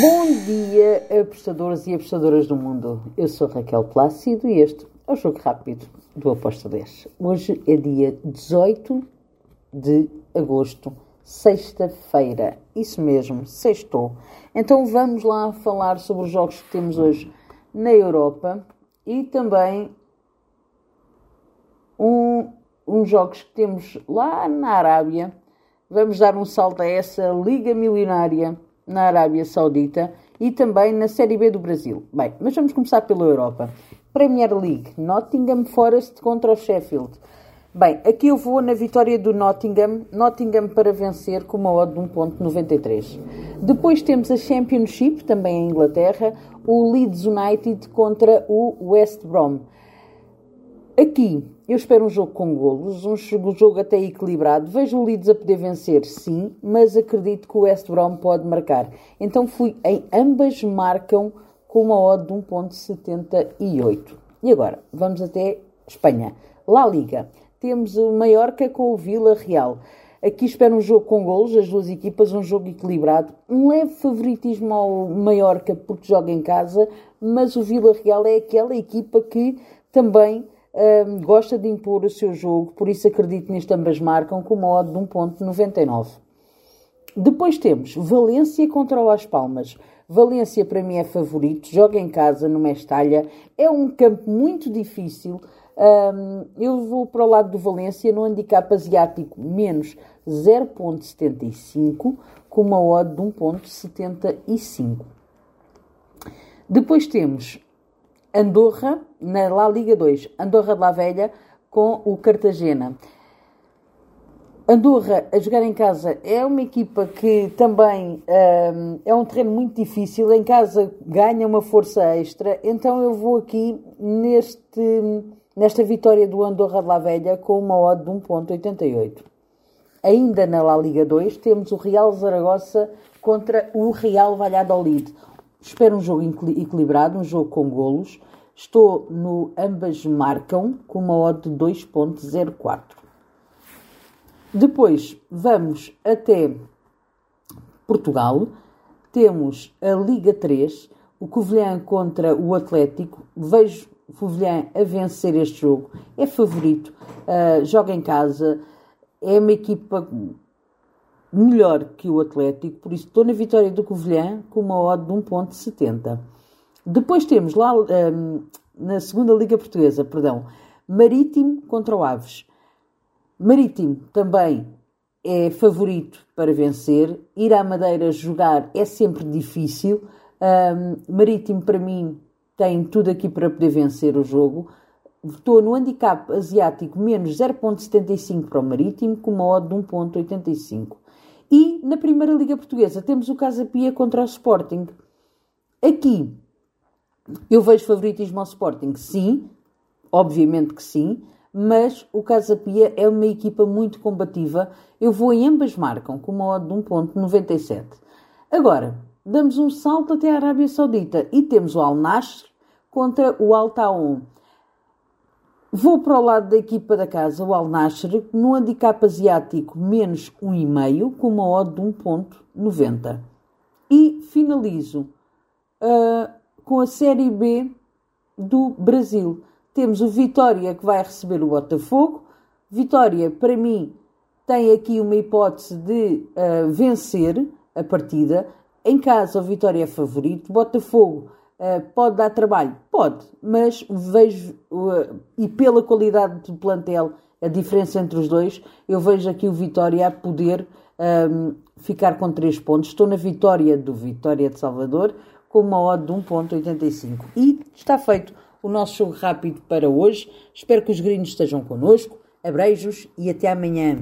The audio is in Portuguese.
Bom dia, apostadores e apostadoras do mundo. Eu sou Raquel Plácido e este é o Jogo Rápido do Aposta 10. Hoje é dia 18 de agosto, sexta-feira. Isso mesmo, sextou. Então vamos lá falar sobre os jogos que temos hoje na Europa e também um, uns jogos que temos lá na Arábia. Vamos dar um salto a essa Liga Milionária na Arábia Saudita e também na Série B do Brasil. Bem, mas vamos começar pela Europa. Premier League, Nottingham Forest contra o Sheffield. Bem, aqui eu vou na vitória do Nottingham, Nottingham para vencer com uma odd de 1.93. Depois temos a Championship, também em Inglaterra, o Leeds United contra o West Brom. Aqui eu espero um jogo com golos, um jogo até equilibrado. Vejo o Leeds a poder vencer, sim, mas acredito que o West Brom pode marcar. Então fui em ambas marcam com uma odd de 1.78. E agora, vamos até Espanha. La Liga. Temos o Mallorca com o Vila Real. Aqui espero um jogo com golos, as duas equipas, um jogo equilibrado. Um leve favoritismo ao Mallorca porque joga em casa, mas o Vila Real é aquela equipa que também um, gosta de impor o seu jogo, por isso acredito neste ambas marcam com uma odd de 1.99. Depois temos Valência contra o Las Palmas. Valência para mim é favorito, joga em casa no Mestalha, é um campo muito difícil. Um, eu vou para o lado do Valência no handicap asiático menos 0.75 com uma odd de 1.75. Depois temos Andorra, na La Liga 2, Andorra de La Velha com o Cartagena. Andorra a jogar em casa é uma equipa que também um, é um terreno muito difícil. Em casa ganha uma força extra, então eu vou aqui neste, nesta vitória do Andorra de La Velha com uma odd de 1,88. Ainda na La Liga 2 temos o Real Zaragoza contra o Real Valladolid. Espero um jogo equilibrado, um jogo com golos. Estou no ambas marcam com uma odd de 2.04. Depois vamos até Portugal. Temos a Liga 3, o Covilhã contra o Atlético. Vejo o Covilhã a vencer este jogo. É favorito, uh, joga em casa, é uma equipa melhor que o Atlético, por isso estou na vitória do Covilhã com uma odd de 1.70. Depois temos lá um, na segunda Liga Portuguesa, perdão, Marítimo contra o Aves. Marítimo também é favorito para vencer. Ir à Madeira jogar é sempre difícil. Um, Marítimo, para mim, tem tudo aqui para poder vencer o jogo. Estou no handicap asiático menos 0.75 para o Marítimo, com uma odd de 1.85. E na Primeira Liga Portuguesa temos o Casa Pia contra o Sporting. Aqui eu vejo favoritismo ao Sporting, sim, obviamente que sim, mas o Casa Pia é uma equipa muito combativa. Eu vou em ambas marcam, com uma odd de 1.97. Agora, damos um salto até a Arábia Saudita e temos o Al Nasr contra o Al Taon. Vou para o lado da equipa da casa, o Al Nasr, no handicap asiático menos 1,5, com uma odd de 1,90. E finalizo uh, com a Série B do Brasil. Temos o Vitória que vai receber o Botafogo. Vitória, para mim, tem aqui uma hipótese de uh, vencer a partida. Em casa, o Vitória é favorito. Botafogo pode dar trabalho? Pode, mas vejo, uh, e pela qualidade do plantel, a diferença entre os dois, eu vejo aqui o Vitória a poder um, ficar com 3 pontos. Estou na vitória do Vitória de Salvador com uma odd de 1.85. E está feito o nosso jogo rápido para hoje. Espero que os gringos estejam connosco. Abreijos e até amanhã.